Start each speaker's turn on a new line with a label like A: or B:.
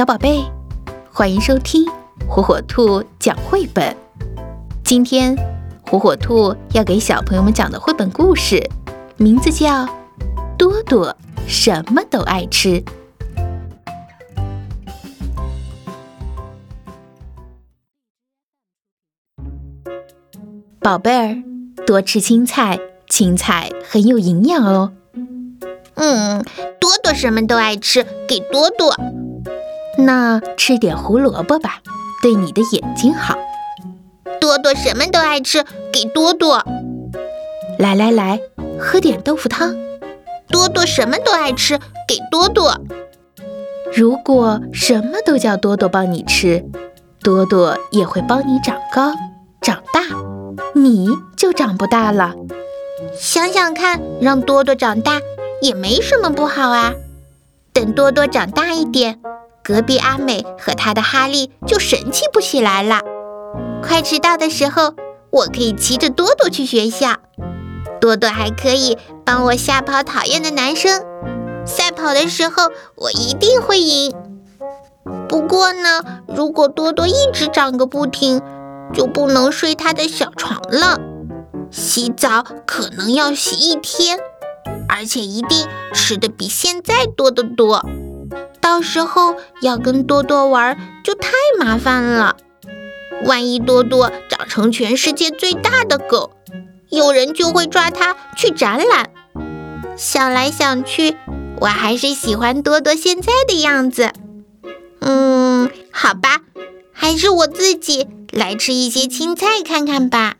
A: 小宝贝，欢迎收听火火兔讲绘本。今天，火火兔要给小朋友们讲的绘本故事，名字叫《多多什么都爱吃》。宝贝儿，多吃青菜，青菜很有营养哦。
B: 嗯，多多什么都爱吃，给多多。
A: 那吃点胡萝卜吧，对你的眼睛好。
B: 多多什么都爱吃，给多多。
A: 来来来，喝点豆腐汤。
B: 多多什么都爱吃，给多多。
A: 如果什么都叫多多帮你吃，多多也会帮你长高、长大，你就长不大了。
B: 想想看，让多多长大也没什么不好啊。等多多长大一点。隔壁阿美和她的哈利就神气不起来了。快迟到的时候，我可以骑着多多去学校，多多还可以帮我吓跑讨厌的男生。赛跑的时候，我一定会赢。不过呢，如果多多一直长个不停，就不能睡他的小床了。洗澡可能要洗一天，而且一定吃的比现在多得多。到时候要跟多多玩就太麻烦了，万一多多长成全世界最大的狗，有人就会抓它去展览。想来想去，我还是喜欢多多现在的样子。嗯，好吧，还是我自己来吃一些青菜看看吧。